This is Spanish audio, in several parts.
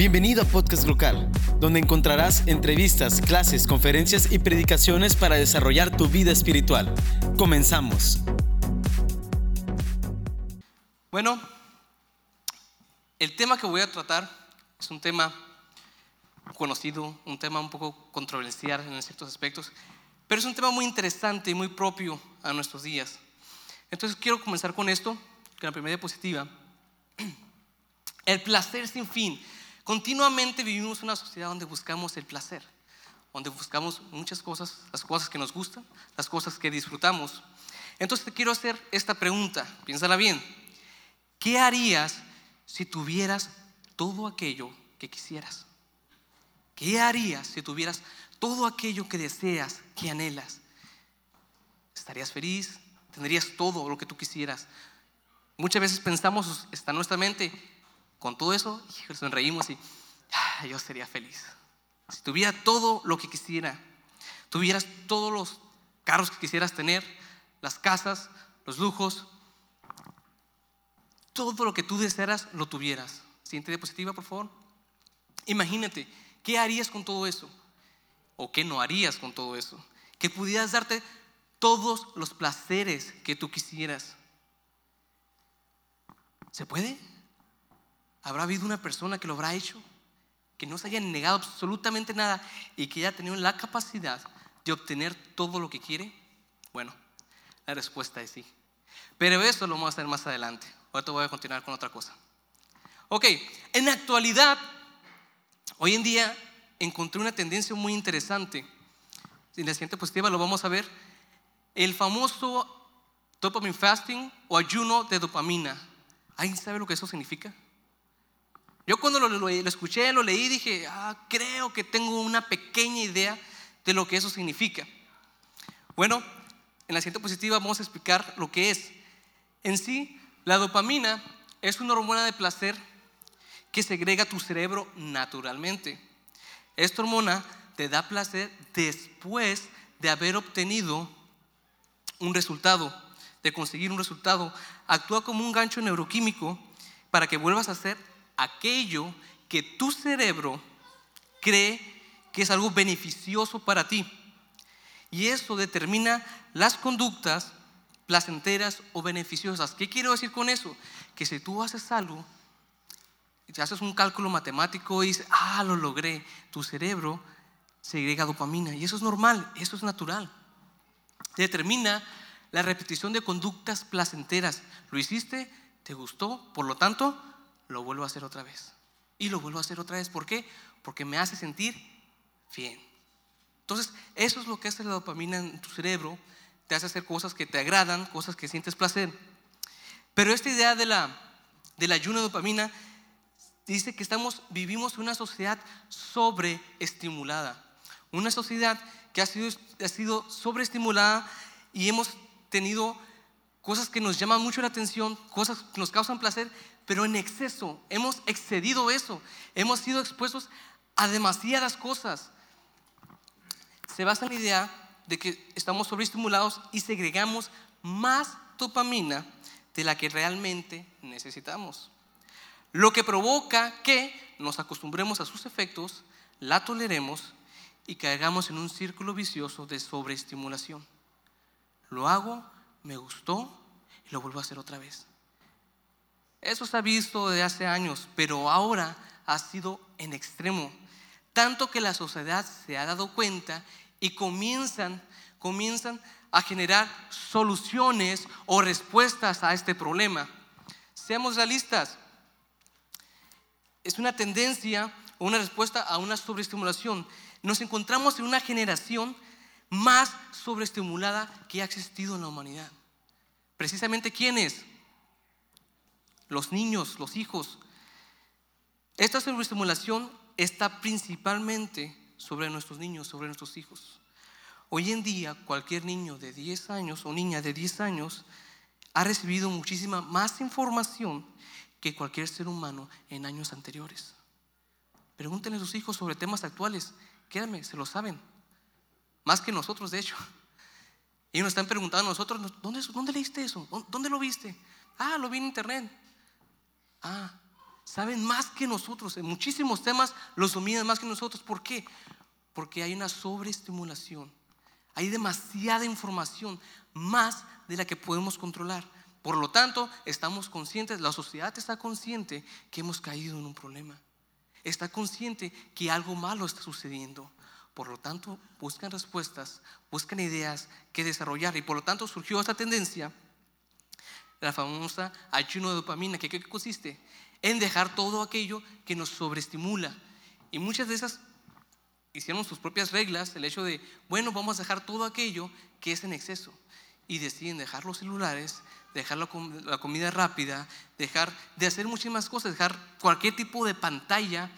Bienvenido a Podcast Local, donde encontrarás entrevistas, clases, conferencias y predicaciones para desarrollar tu vida espiritual. Comenzamos. Bueno, el tema que voy a tratar es un tema conocido, un tema un poco controversial en ciertos aspectos, pero es un tema muy interesante y muy propio a nuestros días. Entonces quiero comenzar con esto, con la primera diapositiva. El placer sin fin. Continuamente vivimos en una sociedad donde buscamos el placer, donde buscamos muchas cosas, las cosas que nos gustan, las cosas que disfrutamos. Entonces te quiero hacer esta pregunta, piénsala bien. ¿Qué harías si tuvieras todo aquello que quisieras? ¿Qué harías si tuvieras todo aquello que deseas, que anhelas? ¿Estarías feliz? ¿Tendrías todo lo que tú quisieras? Muchas veces pensamos, está en nuestra mente, con todo eso, sonreímos y ah, yo sería feliz. Si tuviera todo lo que quisiera, tuvieras todos los carros que quisieras tener, las casas, los lujos, todo lo que tú desearas lo tuvieras. Siguiente diapositiva, por favor. Imagínate, ¿qué harías con todo eso? ¿O qué no harías con todo eso? Que pudieras darte todos los placeres que tú quisieras. ¿Se puede? ¿Habrá habido una persona que lo habrá hecho? Que no se haya negado absolutamente nada y que haya tenido la capacidad de obtener todo lo que quiere? Bueno, la respuesta es sí. Pero eso lo vamos a hacer más adelante. Ahora voy a continuar con otra cosa. Ok, en la actualidad, hoy en día encontré una tendencia muy interesante. En la siguiente positiva lo vamos a ver. El famoso dopamine fasting o ayuno de dopamina. ¿Alguien sabe lo que eso significa? Yo cuando lo, escuché, lo leí, dije, ah, creo que tengo una pequeña idea de lo que eso significa. Bueno, en la siguiente positiva vamos a explicar lo que es. En sí, la dopamina es una hormona de placer que segrega tu cerebro naturalmente. Esta hormona te da placer después de haber obtenido un resultado, de conseguir un resultado. Actúa como un gancho neuroquímico para que vuelvas a hacer aquello que tu cerebro cree que es algo beneficioso para ti. Y eso determina las conductas placenteras o beneficiosas. ¿Qué quiero decir con eso? Que si tú haces algo, y haces un cálculo matemático y dices, ah, lo logré, tu cerebro segrega dopamina. Y eso es normal, eso es natural. Determina la repetición de conductas placenteras. Lo hiciste, te gustó, por lo tanto, lo vuelvo a hacer otra vez. Y lo vuelvo a hacer otra vez. ¿Por qué? Porque me hace sentir bien. Entonces, eso es lo que hace la dopamina en tu cerebro. Te hace hacer cosas que te agradan, cosas que sientes placer. Pero esta idea de la, del ayuno de dopamina dice que estamos, vivimos una sociedad sobreestimulada. Una sociedad que ha sido, ha sido sobreestimulada y hemos tenido cosas que nos llaman mucho la atención, cosas que nos causan placer, pero en exceso. Hemos excedido eso. Hemos sido expuestos a demasiadas cosas. Se basa en la idea de que estamos sobreestimulados y segregamos más dopamina de la que realmente necesitamos. Lo que provoca que nos acostumbremos a sus efectos, la toleremos y caigamos en un círculo vicioso de sobreestimulación. Lo hago, me gustó y lo vuelvo a hacer otra vez. Eso se ha visto desde hace años, pero ahora ha sido en extremo. Tanto que la sociedad se ha dado cuenta y comienzan, comienzan a generar soluciones o respuestas a este problema. Seamos realistas. Es una tendencia o una respuesta a una sobreestimulación. Nos encontramos en una generación más sobreestimulada que ha existido en la humanidad. Precisamente quiénes? los niños, los hijos. Esta sobreestimulación está principalmente sobre nuestros niños, sobre nuestros hijos. Hoy en día cualquier niño de 10 años o niña de 10 años ha recibido muchísima más información que cualquier ser humano en años anteriores. Pregúntenle a sus hijos sobre temas actuales. Créanme, se lo saben. Más que nosotros, de hecho. Ellos nos están preguntando a nosotros, ¿dónde, ¿dónde leíste eso? ¿Dónde lo viste? Ah, lo vi en internet. Ah, saben más que nosotros. En muchísimos temas los dominan más que nosotros. ¿Por qué? Porque hay una sobreestimulación. Hay demasiada información, más de la que podemos controlar. Por lo tanto, estamos conscientes, la sociedad está consciente que hemos caído en un problema. Está consciente que algo malo está sucediendo. Por lo tanto, buscan respuestas, buscan ideas que desarrollar. Y por lo tanto surgió esta tendencia, la famosa ayuno de dopamina, que ¿qué consiste? En dejar todo aquello que nos sobreestimula. Y muchas de esas hicieron sus propias reglas, el hecho de, bueno, vamos a dejar todo aquello que es en exceso. Y deciden dejar los celulares, dejar la, la comida rápida, dejar de hacer muchísimas cosas, dejar cualquier tipo de pantalla,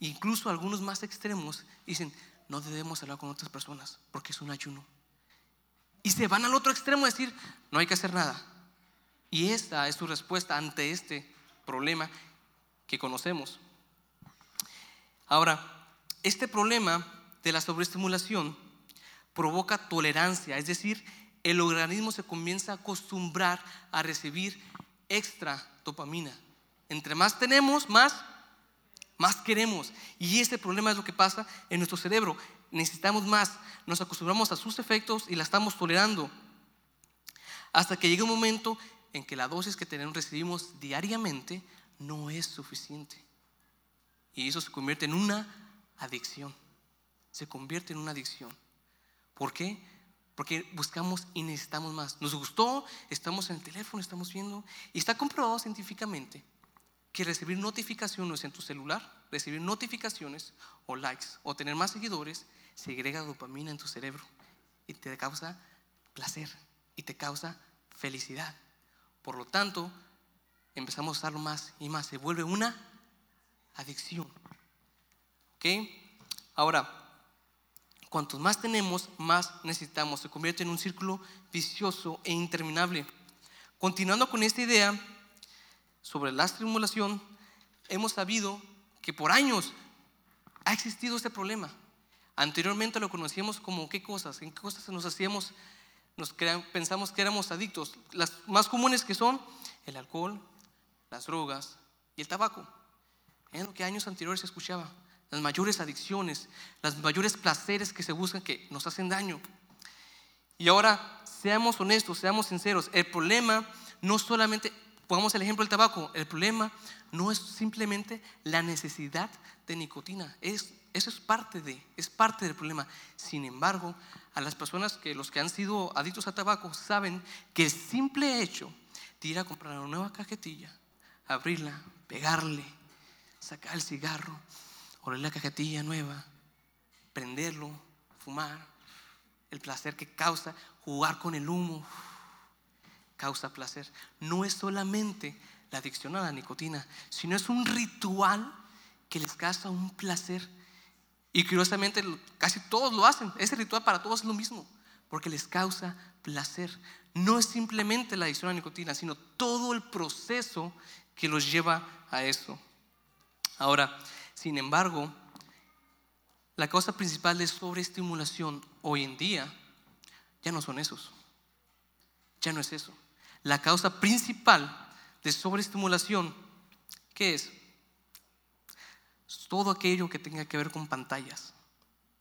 incluso algunos más extremos, dicen, no debemos hablar con otras personas porque es un ayuno. Y se van al otro extremo a decir, no hay que hacer nada. Y esta es su respuesta ante este problema que conocemos. Ahora, este problema de la sobreestimulación provoca tolerancia, es decir, el organismo se comienza a acostumbrar a recibir extra dopamina. Entre más tenemos, más, más queremos. Y ese problema es lo que pasa en nuestro cerebro. Necesitamos más, nos acostumbramos a sus efectos y la estamos tolerando. Hasta que llega un momento en que la dosis que tenemos, recibimos diariamente no es suficiente. Y eso se convierte en una adicción. Se convierte en una adicción. ¿Por qué? Porque buscamos y necesitamos más. Nos gustó, estamos en el teléfono, estamos viendo. Y está comprobado científicamente que recibir notificaciones en tu celular, recibir notificaciones o likes o tener más seguidores, segrega dopamina en tu cerebro y te causa placer y te causa felicidad. Por lo tanto, empezamos a usarlo más y más. Se vuelve una adicción. Ahora, cuantos más tenemos, más necesitamos. Se convierte en un círculo vicioso e interminable. Continuando con esta idea sobre la estimulación, hemos sabido que por años ha existido este problema. Anteriormente lo conocíamos como qué cosas, en qué cosas nos hacíamos, pensamos que éramos adictos. Las más comunes que son el alcohol, las drogas y el tabaco. En lo que años anteriores se escuchaba las mayores adicciones, los mayores placeres que se buscan que nos hacen daño. Y ahora, seamos honestos, seamos sinceros, el problema no solamente, pongamos el ejemplo del tabaco, el problema no es simplemente la necesidad de nicotina, es, eso es parte de, es parte del problema. Sin embargo, a las personas que los que han sido adictos a tabaco saben que el simple hecho de ir a comprar una nueva cajetilla, abrirla, pegarle, sacar el cigarro, oler la cajetilla nueva, prenderlo, fumar, el placer que causa, jugar con el humo, causa placer. No es solamente la adicción a la nicotina, sino es un ritual que les causa un placer. Y curiosamente casi todos lo hacen. Ese ritual para todos es lo mismo, porque les causa placer. No es simplemente la adicción a la nicotina, sino todo el proceso que los lleva a eso. Ahora, sin embargo, la causa principal de sobreestimulación hoy en día ya no son esos. Ya no es eso. La causa principal de sobreestimulación, ¿qué es? Todo aquello que tenga que ver con pantallas.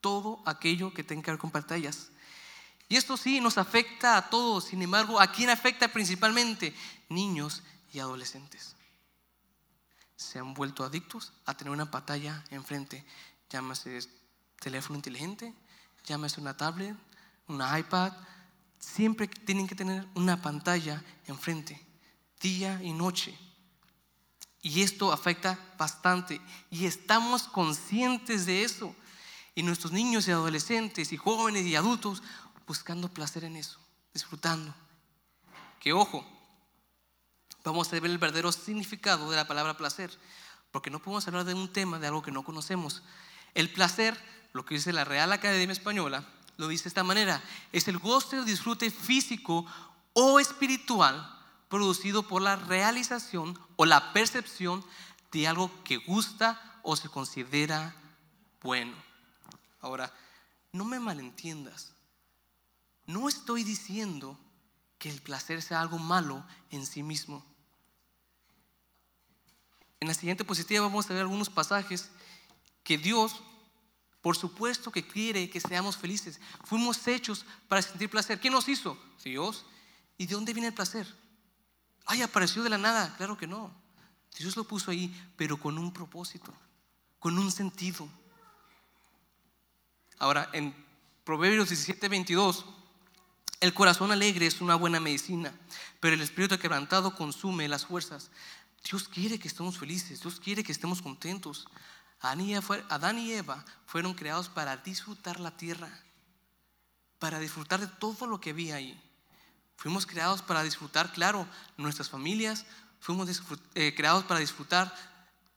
Todo aquello que tenga que ver con pantallas. Y esto sí nos afecta a todos. Sin embargo, ¿a quién afecta principalmente? Niños y adolescentes se han vuelto adictos a tener una pantalla enfrente. Llámase teléfono inteligente, llámase una tablet, una iPad. Siempre tienen que tener una pantalla enfrente, día y noche. Y esto afecta bastante. Y estamos conscientes de eso. Y nuestros niños y adolescentes y jóvenes y adultos buscando placer en eso, disfrutando. Que ojo, vamos a ver el verdadero significado de la palabra placer, porque no podemos hablar de un tema, de algo que no conocemos. El placer, lo que dice la Real Academia Española, lo dice de esta manera, es el goce o disfrute físico o espiritual producido por la realización o la percepción de algo que gusta o se considera bueno. Ahora, no me malentiendas. No estoy diciendo que el placer sea algo malo en sí mismo. En la siguiente positiva vamos a ver algunos pasajes que Dios, por supuesto que quiere que seamos felices. Fuimos hechos para sentir placer. ¿Quién nos hizo? Dios. ¿Y de dónde viene el placer? Ay, apareció de la nada. Claro que no. Dios lo puso ahí, pero con un propósito, con un sentido. Ahora, en Proverbios 17, 22, el corazón alegre es una buena medicina, pero el espíritu quebrantado consume las fuerzas. Dios quiere que estemos felices, Dios quiere que estemos contentos. Adán y Eva fueron creados para disfrutar la tierra, para disfrutar de todo lo que había ahí. Fuimos creados para disfrutar, claro, nuestras familias, fuimos eh, creados para disfrutar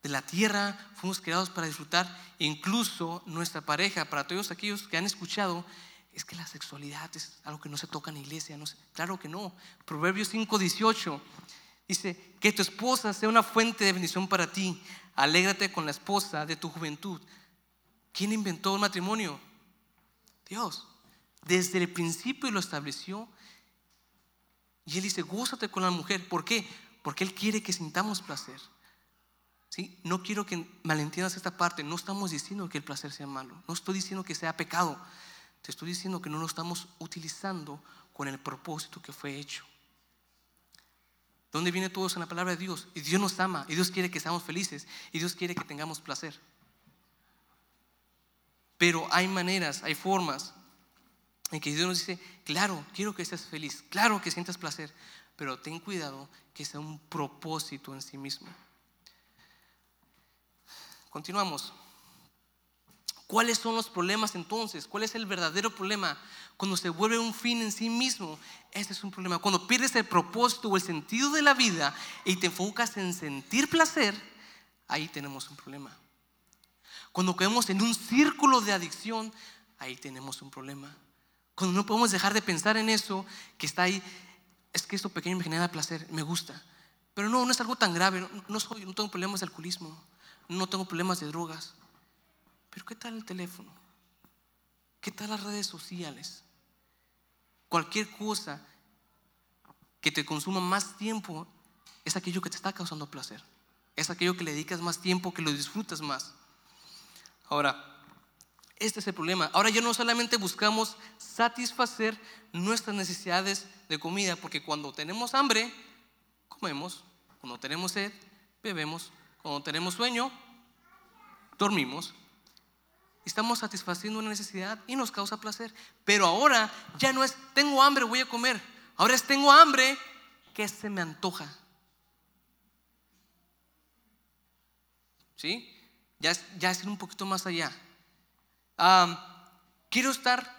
de la tierra, fuimos creados para disfrutar incluso nuestra pareja. Para todos aquellos que han escuchado, es que la sexualidad es algo que no se toca en la iglesia. No claro que no. Proverbios 5:18 dice, que tu esposa sea una fuente de bendición para ti. Alégrate con la esposa de tu juventud. ¿Quién inventó el matrimonio? Dios. Desde el principio lo estableció. Y Él dice, gózate con la mujer. ¿Por qué? Porque Él quiere que sintamos placer. ¿Sí? No quiero que malentiendas esta parte. No estamos diciendo que el placer sea malo. No estoy diciendo que sea pecado. Te estoy diciendo que no lo estamos utilizando con el propósito que fue hecho. ¿Dónde viene todo eso en la palabra de Dios? Y Dios nos ama, y Dios quiere que seamos felices, y Dios quiere que tengamos placer. Pero hay maneras, hay formas en que Dios nos dice, claro, quiero que estés feliz, claro que sientas placer, pero ten cuidado que sea un propósito en sí mismo. Continuamos. ¿Cuáles son los problemas entonces? ¿Cuál es el verdadero problema? Cuando se vuelve un fin en sí mismo, ese es un problema. Cuando pierdes el propósito o el sentido de la vida y te enfocas en sentir placer, ahí tenemos un problema. Cuando caemos en un círculo de adicción, ahí tenemos un problema. Cuando no podemos dejar de pensar en eso, que está ahí, es que esto pequeño me genera placer, me gusta. Pero no, no es algo tan grave, no, soy, no tengo problemas de alcoholismo, no tengo problemas de drogas. Pero ¿qué tal el teléfono? ¿Qué tal las redes sociales? Cualquier cosa que te consuma más tiempo es aquello que te está causando placer. Es aquello que le dedicas más tiempo, que lo disfrutas más. Ahora, este es el problema. Ahora ya no solamente buscamos satisfacer nuestras necesidades de comida, porque cuando tenemos hambre, comemos. Cuando tenemos sed, bebemos. Cuando tenemos sueño, dormimos estamos satisfaciendo una necesidad y nos causa placer. Pero ahora ya no es tengo hambre, voy a comer. Ahora es tengo hambre, que se me antoja? ¿Sí? Ya es, ya ir un poquito más allá. quiero estar,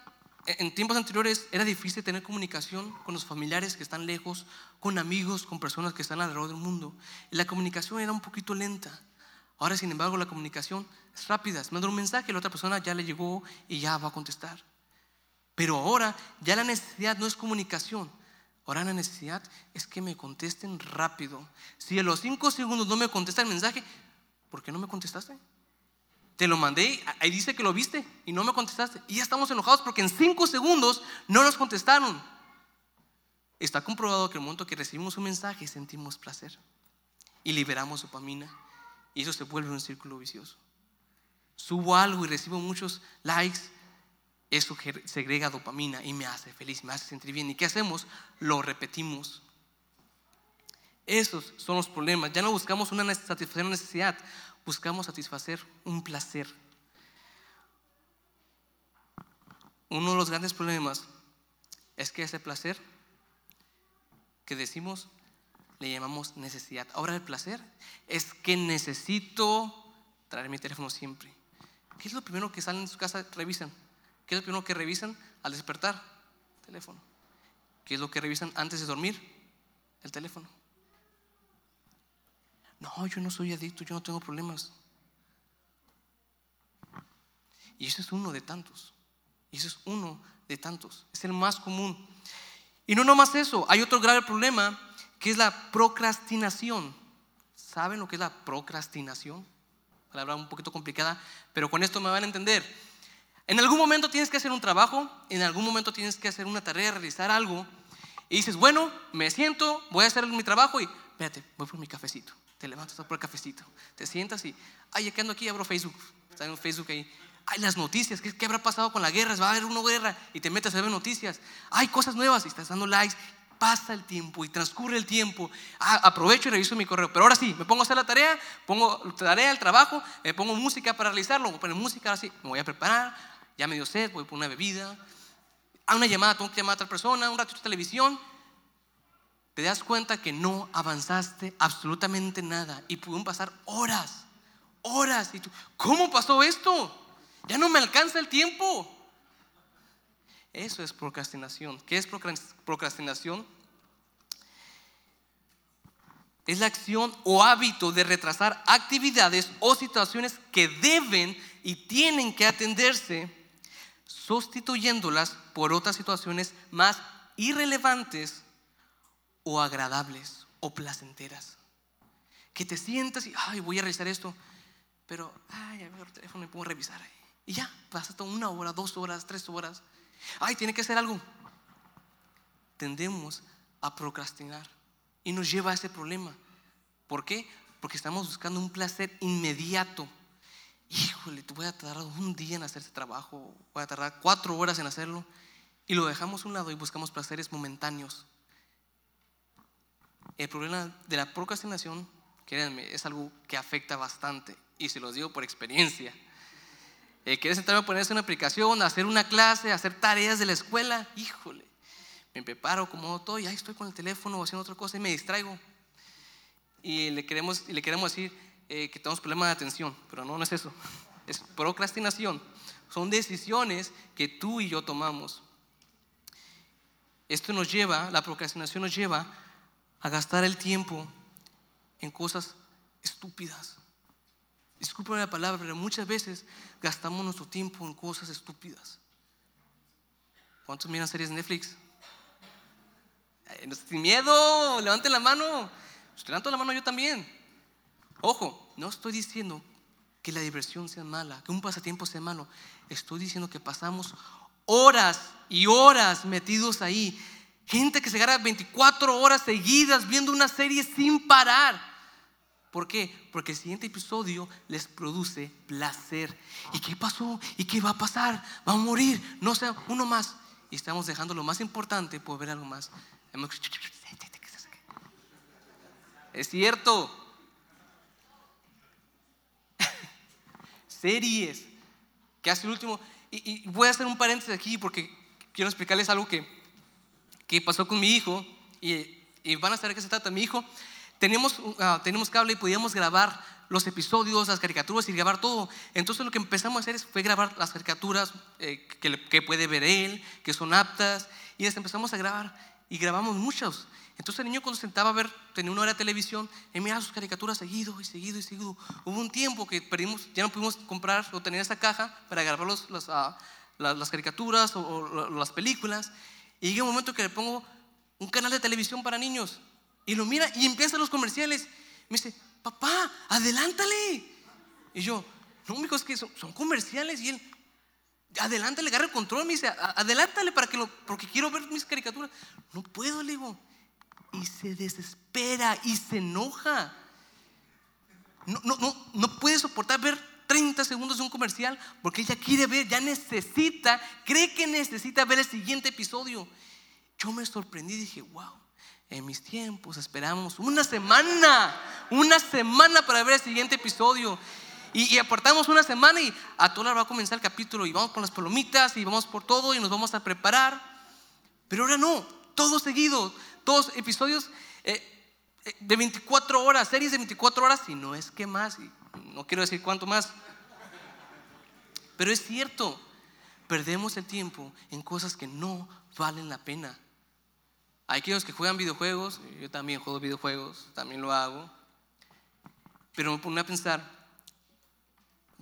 en tiempos anteriores era difícil tener comunicación con los familiares que están lejos, con amigos, con personas que están alrededor del mundo. La comunicación era un poquito lenta. Ahora, sin embargo, la comunicación es rápida. Manda un mensaje, la otra persona ya le llegó y ya va a contestar. Pero ahora ya la necesidad no es comunicación. Ahora la necesidad es que me contesten rápido. Si a los cinco segundos no me contesta el mensaje, ¿por qué no me contestaste? Te lo mandé, ahí dice que lo viste y no me contestaste. Y ya estamos enojados porque en cinco segundos no nos contestaron. Está comprobado que el momento que recibimos un mensaje sentimos placer y liberamos dopamina. Y eso se vuelve un círculo vicioso. Subo algo y recibo muchos likes, eso segrega dopamina y me hace feliz, me hace sentir bien. ¿Y qué hacemos? Lo repetimos. Esos son los problemas. Ya no buscamos una satisfacción una necesidad, buscamos satisfacer un placer. Uno de los grandes problemas es que ese placer que decimos le llamamos necesidad. Ahora el placer es que necesito traer mi teléfono siempre. ¿Qué es lo primero que salen de su casa? Revisan. ¿Qué es lo primero que revisan al despertar? Teléfono. ¿Qué es lo que revisan antes de dormir? El teléfono. No, yo no soy adicto, yo no tengo problemas. Y eso es uno de tantos. Y eso es uno de tantos. Es el más común. Y no nomás eso, hay otro grave problema que es la procrastinación. ¿Saben lo que es la procrastinación? Palabra un poquito complicada, pero con esto me van a entender. En algún momento tienes que hacer un trabajo, en algún momento tienes que hacer una tarea, realizar algo, y dices, bueno, me siento, voy a hacer mi trabajo y, espérate, voy por mi cafecito. Te levantas por el cafecito, te sientas y, ay, ya que ando aquí, abro Facebook. Está en Facebook ahí. Ay, las noticias, ¿qué, ¿qué, habrá pasado con la guerra? Va a haber una guerra y te metes a ver noticias. Hay cosas nuevas y estás dando likes. Pasa el tiempo y transcurre el tiempo. Ah, aprovecho y reviso mi correo. Pero ahora sí, me pongo a hacer la tarea, pongo tarea, el trabajo, me pongo música para realizarlo. Voy música, ahora sí, me voy a preparar. Ya me dio sed, voy a poner una bebida. A una llamada, tengo que llamar a otra persona, un ratito de televisión te das cuenta que no avanzaste absolutamente nada y pudieron pasar horas, horas. Y tú, ¿cómo pasó esto? Ya no me alcanza el tiempo. Eso es procrastinación. ¿Qué es procrastinación? Es la acción o hábito de retrasar actividades o situaciones que deben y tienen que atenderse, sustituyéndolas por otras situaciones más irrelevantes o agradables o placenteras. Que te sientas y, ay, voy a revisar esto, pero, ay, a ver el teléfono y puedo revisar. Y ya, pasa toda una hora, dos horas, tres horas. Ay, tiene que hacer algo. Tendemos a procrastinar y nos lleva a ese problema. ¿Por qué? Porque estamos buscando un placer inmediato. Híjole, voy a tardar un día en hacer ese trabajo, voy a tardar cuatro horas en hacerlo. Y lo dejamos a un lado y buscamos placeres momentáneos. El problema de la procrastinación, créanme, es algo que afecta bastante. Y se los digo por experiencia. Eh, ¿Quieres sentarme a ponerse una aplicación, hacer una clase, hacer tareas de la escuela? Híjole, me preparo como todo y ahí estoy con el teléfono haciendo otra cosa y me distraigo. Y le queremos, y le queremos decir eh, que tenemos problemas de atención, pero no, no es eso. Es procrastinación. Son decisiones que tú y yo tomamos. Esto nos lleva, la procrastinación nos lleva a gastar el tiempo en cosas estúpidas. Disculpen la palabra, pero muchas veces gastamos nuestro tiempo en cosas estúpidas. ¿Cuántos miran series de Netflix? sin miedo, levanten la mano. Usted levanto la mano yo también. Ojo, no estoy diciendo que la diversión sea mala, que un pasatiempo sea malo. Estoy diciendo que pasamos horas y horas metidos ahí Gente que se agarra 24 horas seguidas viendo una serie sin parar. ¿Por qué? Porque el siguiente episodio les produce placer. ¿Y qué pasó? ¿Y qué va a pasar? ¿Va a morir? No sé, uno más. Y estamos dejando lo más importante por ver algo más. Es cierto. Series. Que hace el último. Y, y voy a hacer un paréntesis aquí porque quiero explicarles algo que que pasó con mi hijo, y, van a saber qué se trata. Mi hijo, tenemos, uh, tenemos cable y podíamos grabar los episodios, las caricaturas y grabar todo. Entonces lo que empezamos a hacer fue grabar las caricaturas eh, que, que, puede ver él, que son aptas, y las empezamos a grabar y grabamos muchos. Entonces el niño cuando se sentaba a ver, tenía una hora de televisión, y miraba sus caricaturas seguido y seguido y seguido. Hubo un tiempo que perdimos, ya no pudimos comprar o tener esa caja para grabar los, las, uh, las, caricaturas o, o las películas. Y llega un momento que le pongo un canal de televisión para niños y lo mira y empiezan los comerciales. Me dice, papá, adelántale. Y yo, no, hijo, es que son, comerciales. Y él, adelántale, agarra el control. Me dice, adelántale para que lo, porque quiero ver mis caricaturas. No puedo, le digo. Y se desespera y se enoja. No, no, no, no puede soportar ver 30 segundos de un comercial porque ella quiere ver, ya necesita, cree que necesita ver el siguiente episodio. Yo me sorprendí y dije, wow, en mis tiempos esperamos una semana, una semana para ver el siguiente episodio. Y, y aportamos una semana y a toda hora va a comenzar el capítulo y vamos con las palomitas y vamos por todo y nos vamos a preparar. Pero ahora no, todo seguido, todos episodios eh, eh, de 24 horas, series de 24 horas, y no es que más no quiero decir cuánto más. Pero es cierto, perdemos el tiempo en cosas que no valen la pena. Hay aquellos que juegan videojuegos, yo también juego videojuegos, también lo hago. Pero me pone a pensar,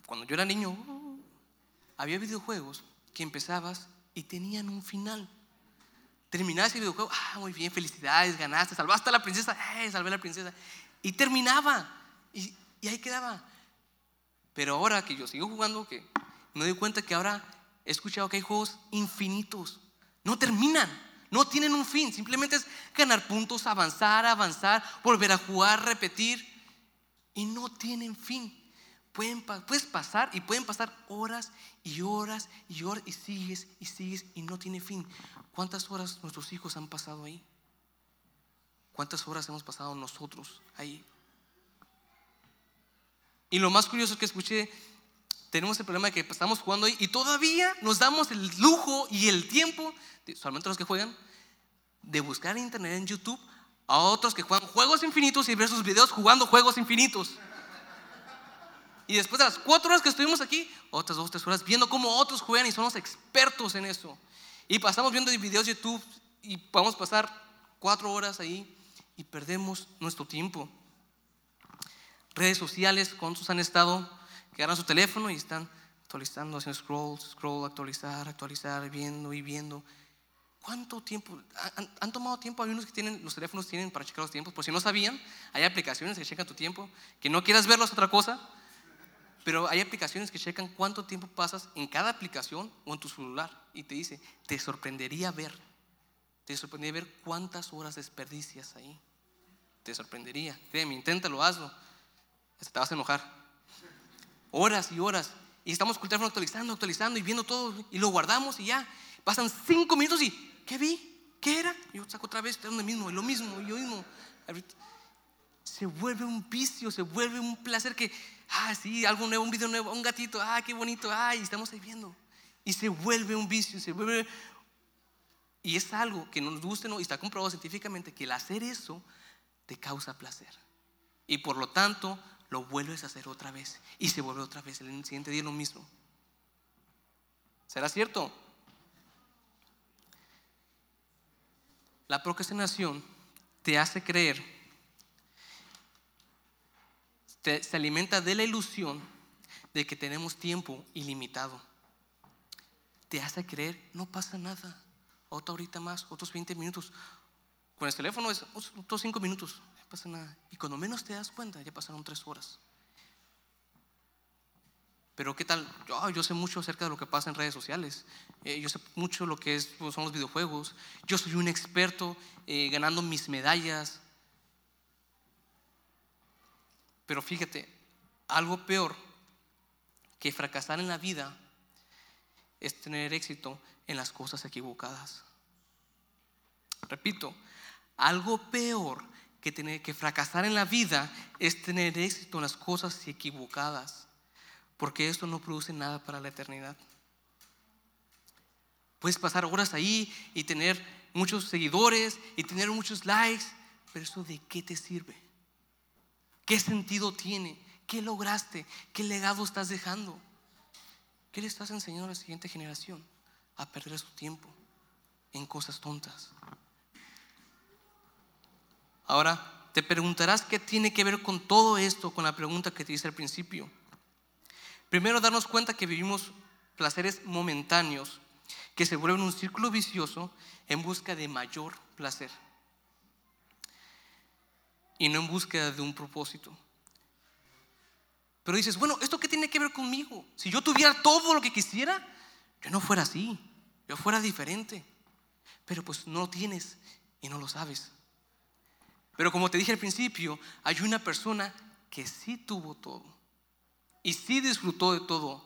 cuando yo era niño, había videojuegos que empezabas y tenían un final. Terminabas el videojuego, ah, muy bien, felicidades, ganaste, salvaste a la princesa, eh, salvé a la princesa. Y terminaba. Y ahí quedaba. Pero ahora que yo sigo jugando, que me doy cuenta que ahora he escuchado que hay juegos infinitos. No terminan, no tienen un fin. Simplemente es ganar puntos, avanzar, avanzar, volver a jugar, repetir. y no tienen fin. Pueden, puedes pasar y pueden pasar horas y horas y horas y sigues y sigues y no tiene fin. ¿Cuántas horas nuestros hijos han pasado ahí? ¿Cuántas horas hemos pasado nosotros ahí? Y lo más curioso que escuché, tenemos el problema de que estamos jugando ahí y todavía nos damos el lujo y el tiempo, solamente los que juegan, de buscar en internet en YouTube a otros que juegan juegos infinitos y ver sus videos jugando juegos infinitos. Y después de las cuatro horas que estuvimos aquí, otras dos, tres horas viendo cómo otros juegan y somos expertos en eso. Y pasamos viendo videos de YouTube y podemos pasar cuatro horas ahí y perdemos nuestro tiempo. Redes sociales, ¿cuántos han estado? Que agarran su teléfono y están actualizando, haciendo scroll, scroll, actualizar, actualizar, viendo y viendo. ¿Cuánto tiempo? ¿Han, tomado tiempo? Hay unos que tienen, los teléfonos tienen para checar los tiempos. Por si no sabían, hay aplicaciones que checan tu tiempo. Que no quieras verlos otra cosa. Pero hay aplicaciones que checan cuánto tiempo pasas en cada aplicación o en tu celular. Y te dice, te sorprendería ver. Te sorprendería ver cuántas horas desperdicias ahí. Te sorprendería. Créeme, inténtalo, hazlo. Te vas a enojar. Horas y horas. Y estamos con el teléfono actualizando, actualizando y viendo todo. Y lo guardamos y ya. Pasan cinco minutos y ¿Qué vi? ¿Qué era? Yo saco otra vez, lo mismo, lo mismo, yo mismo. Se vuelve un vicio, se vuelve un placer que, ah, sí, algo nuevo, un video nuevo, un gatito, ah, qué bonito, ah, y estamos ahí viendo. Y se vuelve un vicio, se vuelve... Y es algo que nos gusta ¿no? y está comprobado científicamente que el hacer eso te causa placer. Y por lo tanto, lo vuelves a hacer otra vez. Y se vuelve otra vez. El siguiente día lo mismo. ¿Será cierto? La procrastinación te hace creer, se alimenta de la ilusión de que tenemos tiempo ilimitado. Te hace creer, no pasa nada, otra ahorita más, otros 20 minutos. Con el teléfono es otros 5 minutos, no pasa nada. Y cuando menos te das cuenta, ya pasaron 3 horas. Pero ¿qué tal? Yo, yo sé mucho acerca de lo que pasa en redes sociales. Eh, yo sé mucho lo que es, pues, son los videojuegos. Yo soy un experto eh, ganando mis medallas. Pero fíjate, algo peor que fracasar en la vida es tener éxito en las cosas equivocadas. Repito, algo peor que, fracasar en la vida es tener éxito en las cosas equivocadas porque esto no produce nada para la eternidad. Puedes pasar horas ahí y tener muchos seguidores y tener muchos likes, pero eso de qué te sirve? ¿Qué sentido tiene? ¿Qué lograste? ¿Qué legado estás dejando? ¿Qué le estás enseñando a la siguiente generación? A perder su tiempo en cosas tontas. Ahora, te preguntarás qué tiene que ver con todo esto, con la pregunta que te hice al principio. Primero, darnos cuenta que vivimos placeres momentáneos que se vuelven un círculo vicioso en busca de mayor placer y no en búsqueda de un propósito. Pero dices, bueno, ¿esto qué tiene que ver conmigo? Si yo tuviera todo lo que quisiera, yo no fuera así, yo fuera diferente. Pero pues no lo tienes y no lo sabes. Pero como te dije al principio, hay una persona que sí tuvo todo y sí disfrutó de todo.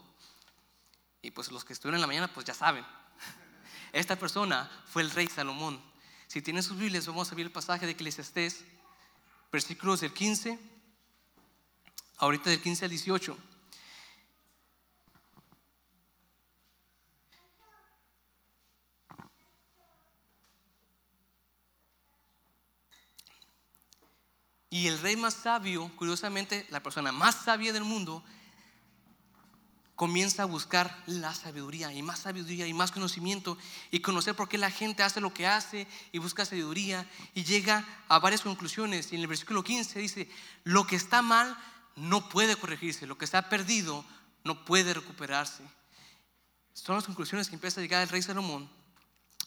Y pues los que estuvieron en la mañana, pues ya saben. Esta persona fue el rey Salomón. Si tienen sus Biblias, vamos a ver el pasaje de Eclesiastés, versículos del 15, ahorita del 15 al 18. Y el rey más sabio, curiosamente, la persona más sabia del mundo, comienza a buscar la sabiduría y más sabiduría y más conocimiento y conocer por qué la gente hace lo que hace y busca sabiduría y llega a varias conclusiones. Y en el versículo 15 dice, lo que está mal no puede corregirse, lo que está perdido no puede recuperarse. Son las conclusiones que empieza a llegar el rey Salomón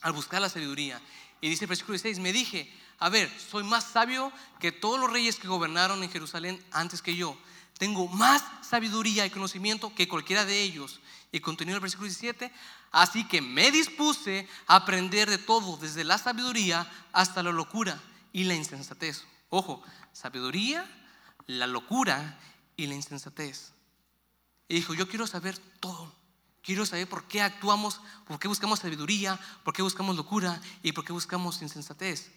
al buscar la sabiduría. Y dice el versículo 16, me dije, a ver, soy más sabio que todos los reyes que gobernaron en Jerusalén antes que yo tengo más sabiduría y conocimiento que cualquiera de ellos. Y continúa el versículo 17. Así que me dispuse a aprender de todo, desde la sabiduría hasta la locura y la insensatez. Ojo, sabiduría, la locura y la insensatez. Y dijo, yo quiero saber todo. Quiero saber por qué actuamos, por qué buscamos sabiduría, por qué buscamos locura y por qué buscamos insensatez.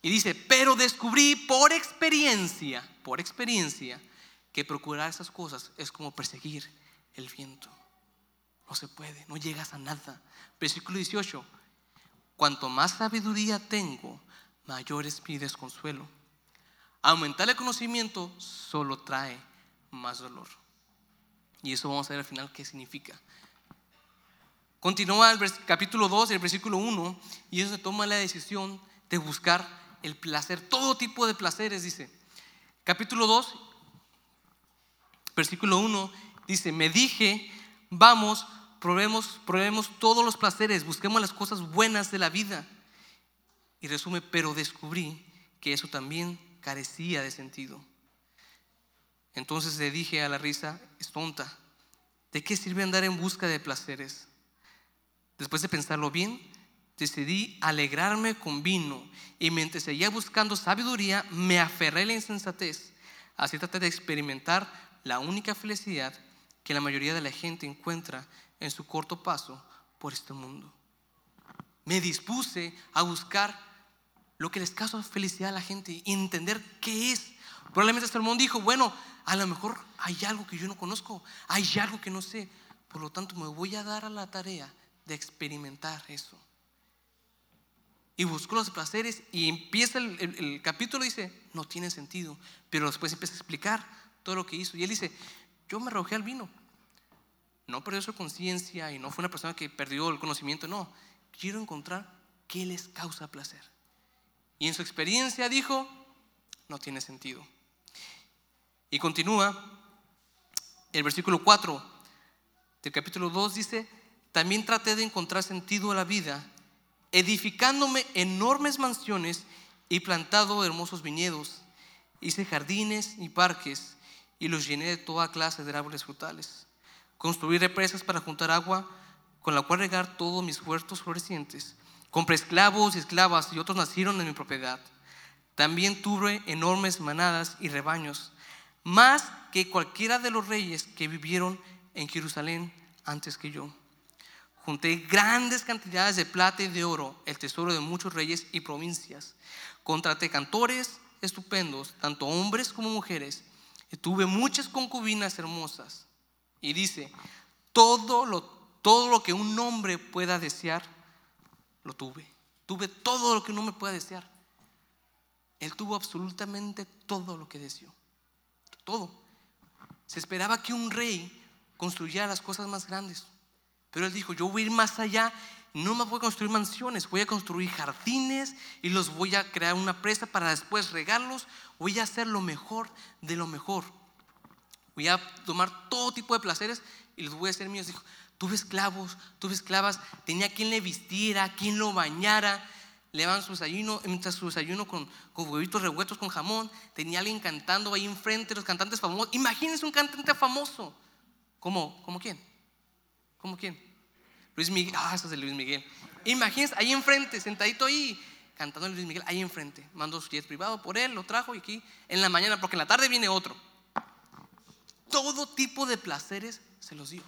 Y dice, pero descubrí por experiencia, por experiencia, que procurar esas cosas es como perseguir el viento. No se puede, no llegas a nada. Versículo 18, cuanto más sabiduría tengo, mayor es mi desconsuelo. Aumentar el conocimiento solo trae más dolor. Y eso vamos a ver al final qué significa. Continúa el capítulo 2, el versículo 1, y ellos se toma la decisión de buscar el placer, todo tipo de placeres, dice. Capítulo 2, versículo 1, dice, me dije, vamos, probemos, probemos todos los placeres, busquemos las cosas buenas de la vida. Y resume, pero descubrí que eso también carecía de sentido. Entonces le dije a la risa, es tonta, ¿de qué sirve andar en busca de placeres? Después de pensarlo bien, decidí alegrarme con vino y mientras seguía buscando sabiduría, me aferré a la insensatez. Así traté de experimentar la única felicidad que la mayoría de la gente encuentra en su corto paso por este mundo. Me dispuse a buscar lo que les causa felicidad a la gente y entender qué es. Probablemente Salomón dijo, bueno, a lo mejor hay algo que yo no conozco, hay algo que no sé, por lo tanto me voy a dar a la tarea de experimentar eso. Y buscó los placeres y empieza el, capítulo dice, no tiene sentido, pero después empieza a explicar todo lo que hizo. Y él dice, yo me arrojé al vino. No perdió su conciencia y no fue una persona que perdió el conocimiento, no. Quiero encontrar qué les causa placer. Y en su experiencia dijo, no tiene sentido. Y continúa, el versículo 4 del capítulo 2 dice, también traté de encontrar sentido a la vida, edificándome enormes mansiones y plantado hermosos viñedos. Hice jardines y parques y los llené de toda clase de árboles frutales. Construí represas para juntar agua con la cual regar todos mis huertos florecientes. Compré esclavos y esclavas y otros nacieron en mi propiedad. También tuve enormes manadas y rebaños, más que cualquiera de los reyes que vivieron en Jerusalén antes que yo. Junté grandes cantidades de plata y de oro, el tesoro de muchos reyes y provincias. Contraté cantores estupendos, tanto hombres como mujeres. Y tuve muchas concubinas hermosas. Y dice, todo lo, todo lo que un hombre pueda desear, lo tuve. Tuve todo lo que un hombre pueda desear. Él tuvo absolutamente todo lo que deseó. Todo. Se esperaba que un rey construyera las cosas más grandes. Pero él dijo, yo voy a ir más allá, no me voy a construir mansiones, voy a construir jardines y los voy a crear una presa para después regarlos, voy a hacer lo mejor de lo mejor. Voy a tomar todo tipo de placeres y los voy a hacer míos. Dijo, tuve esclavos, tuve esclavas, tenía quien le vistiera, quien lo bañara, le daban su desayuno, mientras su desayuno con, con huevitos revueltos con jamón, tenía alguien cantando ahí enfrente, los cantantes famosos. Imagínense un cantante famoso. ¿Cómo? ¿Cómo quién? ¿Cómo quién? Luis Miguel. Ah, eso es de Luis Miguel. Imagínense, ahí enfrente, sentadito ahí, cantando Luis Miguel, ahí enfrente. Mandó su jet privado por él, lo trajo y aquí en la mañana, porque en la tarde viene otro. Todo tipo de placeres se los dio.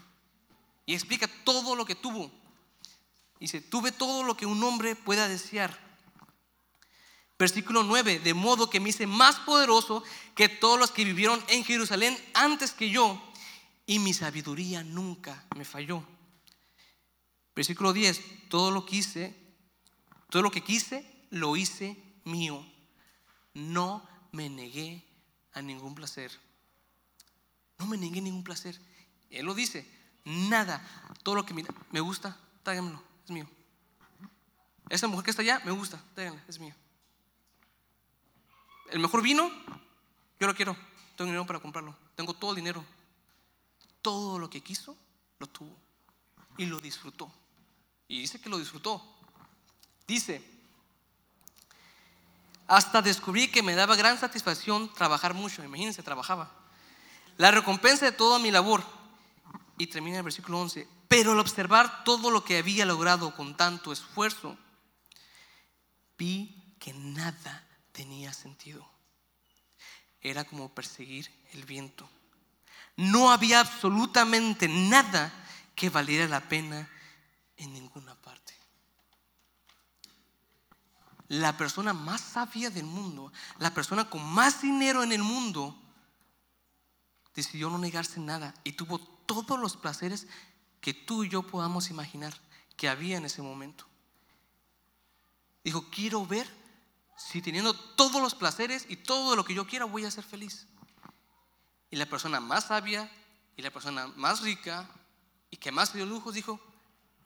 Y explica todo lo que tuvo. Dice, tuve todo lo que un hombre pueda desear. Versículo 9, de modo que me hice más poderoso que todos los que vivieron en Jerusalén antes que yo y mi sabiduría nunca me falló. Versículo 10, todo lo que hice, todo lo que quise, lo hice mío. No me negué a ningún placer. No me negué ningún placer. Él lo dice, nada, todo lo que me gusta, tráigamelo, es mío. Esa mujer que está allá, me gusta, tráiganla, es mío. El mejor vino, yo lo quiero, tengo dinero para comprarlo, tengo todo el dinero, todo lo que quiso, lo tuvo. Y lo disfrutó. Y dice que lo disfrutó. Dice, hasta descubrí que me daba gran satisfacción trabajar mucho. Imagínense, trabajaba. La recompensa de toda mi labor. Y termina el versículo 11. Pero al observar todo lo que había logrado con tanto esfuerzo, vi que nada tenía sentido. era como perseguir el viento. No había absolutamente nada que valiera la pena en ninguna parte. La persona más sabia del mundo, la persona con más dinero en el mundo, decidió no negarse nada y tuvo todos los placeres que tú y yo podamos imaginar que había en ese momento. Dijo, quiero ver si teniendo todos los placeres y todo lo que yo quiera voy a ser feliz. Y la persona más sabia y la persona más rica y que más dio lujos dijo,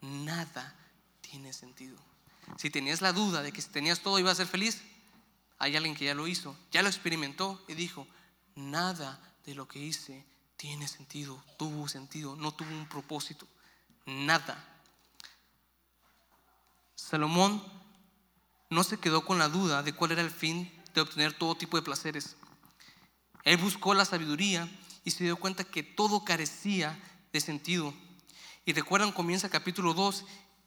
nada tiene sentido. Si tenías la duda de que si tenías todo iba a ser feliz, hay alguien que ya lo hizo, ya lo experimentó y dijo, nada de lo que hice tiene sentido, tuvo sentido, no tuvo un propósito, nada. Salomón no se quedó con la duda de cuál era el fin de obtener todo tipo de placeres. Él buscó la sabiduría y se dio cuenta que todo carecía de sentido. Y recuerdan, comienza capítulo 2,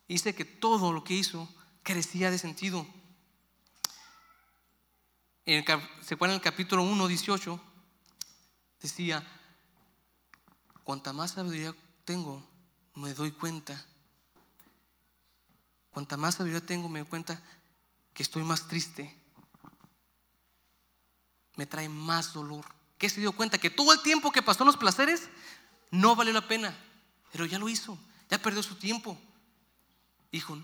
y dice que todo lo que hizo carecía de sentido. En se acuerdan el capítulo 1, 18, decía, cuanta más sabiduría tengo, me doy cuenta. Cuanta más sabiduría tengo, me doy cuenta que estoy más triste, me trae más dolor. Que se dio cuenta que todo el tiempo que pasó en los placeres no valió la pena, pero ya lo hizo, ya perdió su tiempo. Dijo,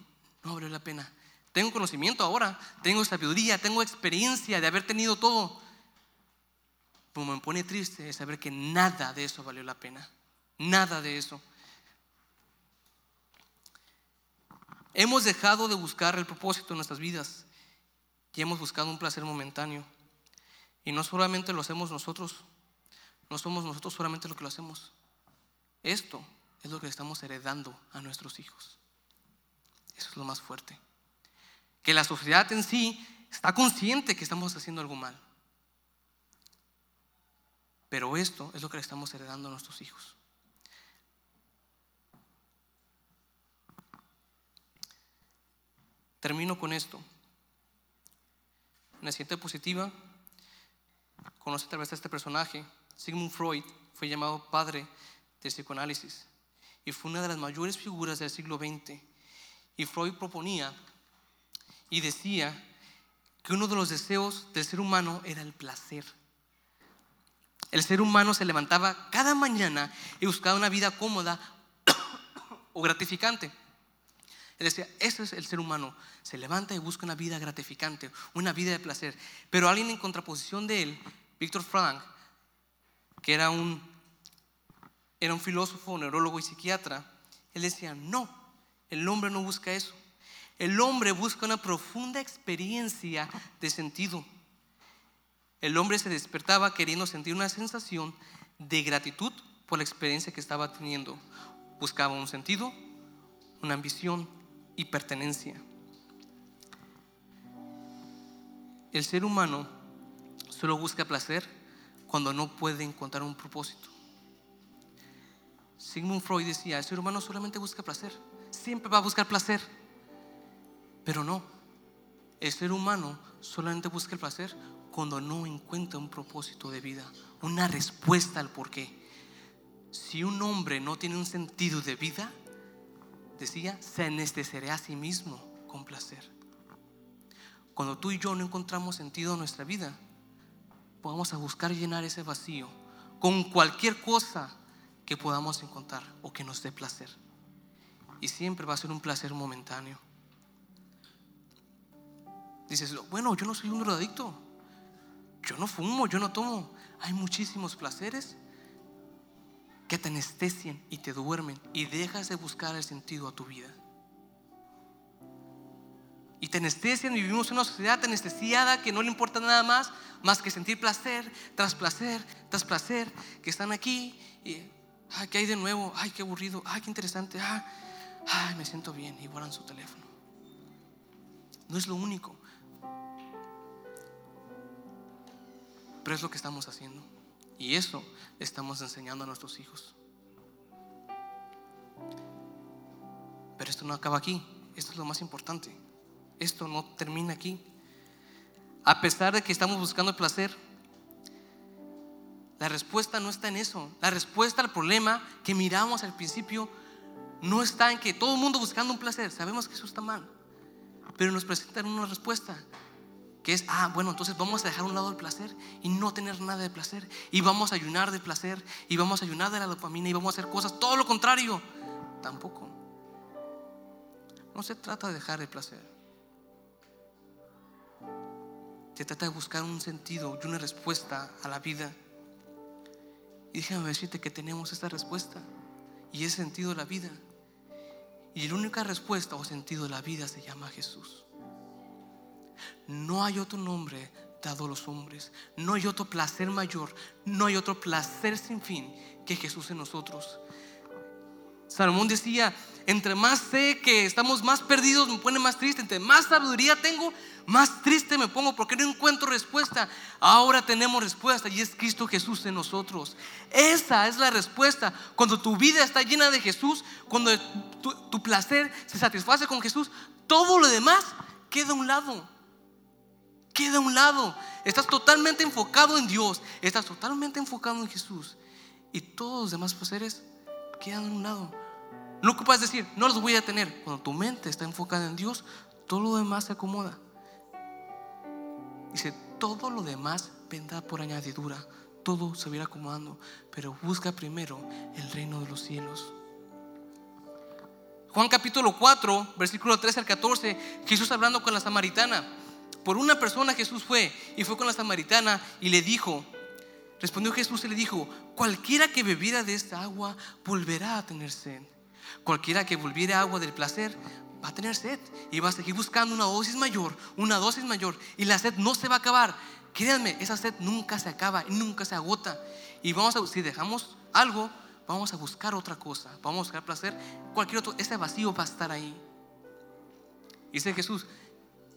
no valió la pena. Tengo conocimiento ahora, tengo sabiduría, tengo experiencia de haber tenido todo. Como me pone triste saber que nada de eso valió la pena. Nada de eso. Hemos dejado de buscar el propósito en nuestras vidas y hemos buscado un placer momentáneo. Y no solamente lo hacemos nosotros, no somos nosotros solamente lo que lo hacemos. Esto es lo que estamos heredando a nuestros hijos. Eso es lo más fuerte. Que la sociedad en sí está consciente que estamos haciendo algo mal. Pero esto es lo que le estamos heredando a nuestros hijos. Termino con esto. En la siguiente positiva, conoce a través de este personaje, Sigmund Freud fue llamado padre del psicoanálisis y fue una de las mayores figuras del siglo XX. Y Freud proponía y decía que uno de los deseos del ser humano era el placer. El ser humano se levantaba cada mañana y buscaba una vida cómoda o gratificante. Él decía, eso es el ser humano. Se levanta y busca una vida gratificante, una vida de placer. Pero alguien en contraposición de él, Víctor Frank, que era un, era un filósofo, neurólogo y psiquiatra, él decía, no, el hombre no busca eso. El hombre busca una profunda experiencia de sentido. El hombre se despertaba queriendo sentir una sensación de gratitud por la experiencia que estaba teniendo. Buscaba un sentido, una ambición, y pertenencia. El ser humano solo busca placer cuando no puede encontrar un propósito. Sigmund Freud decía, el ser humano solamente busca placer, siempre va a buscar placer, pero no, el ser humano solamente busca el placer cuando no encuentra un propósito de vida, una respuesta al por qué. Si un hombre no tiene un sentido de vida, decía, se anesteserá a sí mismo con placer. Cuando tú y yo no encontramos sentido en nuestra vida, vamos a buscar llenar ese vacío con cualquier cosa que podamos encontrar o que nos dé placer. Y siempre va a ser un placer momentáneo. Dices, bueno, yo no soy un drogadicto. Yo no fumo, yo no tomo. Hay muchísimos placeres que te anestesian y te duermen y dejas de buscar el sentido a tu vida. Y te anestesian vivimos en una sociedad anestesiada que no le importa nada más más que sentir placer tras placer tras placer que están aquí y ay, ¿qué hay de nuevo? Ay, qué aburrido, ay, qué interesante, ay, ay me siento bien y guardan su teléfono. No es lo único, pero es lo que estamos haciendo. Y eso estamos enseñando a nuestros hijos. Pero esto no acaba aquí. Esto es lo más importante. Esto no termina aquí. A pesar de que estamos buscando el placer, La respuesta no está en eso. La respuesta al problema que miramos al principio no está en que todo el mundo buscando un placer. Sabemos que eso está mal. Pero nos presentan una respuesta que es, ah, bueno, entonces vamos a dejar a un lado el placer y no tener nada de placer. Y vamos a ayunar de placer y vamos a ayunar de la dopamina y vamos a hacer cosas, todo lo contrario. Tampoco. No se trata de dejar el placer. Se trata de buscar un sentido y una respuesta a la vida. Y déjame decirte que tenemos esta respuesta y ese sentido de la vida. Y la única respuesta o sentido de la vida se llama Jesús. No hay otro nombre dado a los hombres. No hay otro placer mayor. No hay otro placer sin fin que Jesús en nosotros. Salomón decía, entre más sé que estamos más perdidos, me pone más triste. Entre más sabiduría tengo, más triste me pongo porque no encuentro respuesta. Ahora tenemos respuesta y es Cristo Jesús en nosotros. Esa es la respuesta. Cuando tu vida está llena de Jesús, cuando tu, placer se satisface con Jesús, todo lo demás queda a un lado. Queda a un lado. Estás totalmente enfocado en Dios. Estás totalmente enfocado en Jesús. Y todos los demás placeres quedan a un lado. No ocupas decir, no los voy a tener. Cuando tu mente está enfocada en Dios, todo lo demás se acomoda. Dice, todo lo demás vendrá por añadidura. Todo se va acomodando. Pero busca primero el reino de los cielos. Juan capítulo 4, versículo 13 al 14, Jesús hablando con la samaritana. Por una persona Jesús fue y fue con la samaritana y le dijo, respondió Jesús y le dijo, cualquiera que bebiera de esta agua volverá a tener sed. Cualquiera que volviera agua del placer va a tener sed y va a seguir buscando una dosis mayor, una dosis mayor y la sed no se va a acabar. Créanme, esa sed nunca se acaba y nunca se agota. Y vamos a, si dejamos algo, vamos a buscar otra cosa, vamos a buscar placer, cualquier otro, ese vacío va a estar ahí. Dice Jesús,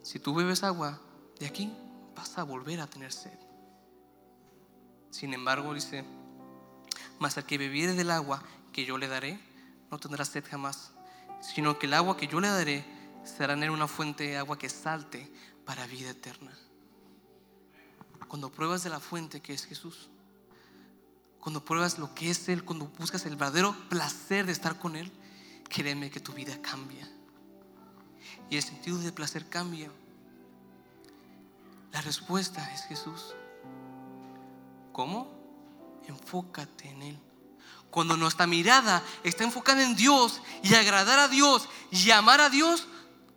si tú bebes agua de aquí, vas a volver a tener sed. Sin embargo, dice, mas al que bebiere del agua que yo le daré, no tendrá sed jamás, sino que el agua que yo le daré será en él una fuente de agua que salte para vida eterna. Cuando pruebas de la fuente que es Jesús, cuando pruebas lo que es Él, cuando buscas el verdadero placer de estar con Él, créeme que tu vida cambia. Y el sentido de placer cambia. La respuesta es Jesús. ¿Cómo? Enfócate en Él. Cuando nuestra mirada está enfocada en Dios y agradar a Dios y amar a Dios,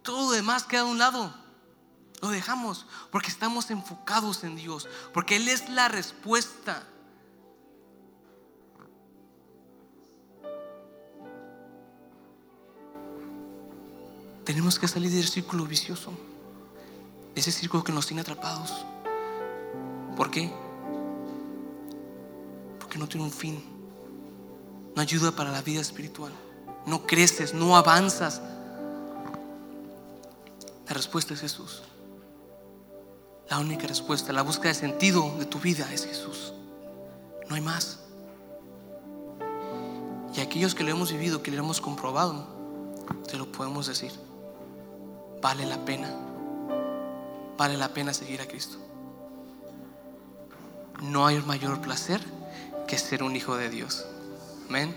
todo lo demás queda a un lado. Lo dejamos porque estamos enfocados en Dios, porque Él es la respuesta. Tenemos que salir del círculo vicioso, ese círculo que nos tiene atrapados. ¿Por qué? Porque no tiene un fin no ayuda para la vida espiritual. No creces, no avanzas. La respuesta es Jesús. La única respuesta, la búsqueda de sentido de tu vida es Jesús. No hay más. Y aquellos que lo hemos vivido, que lo hemos comprobado, te lo podemos decir. Vale la pena. Vale la pena seguir a Cristo. No hay mayor placer que ser un hijo de Dios. Amén.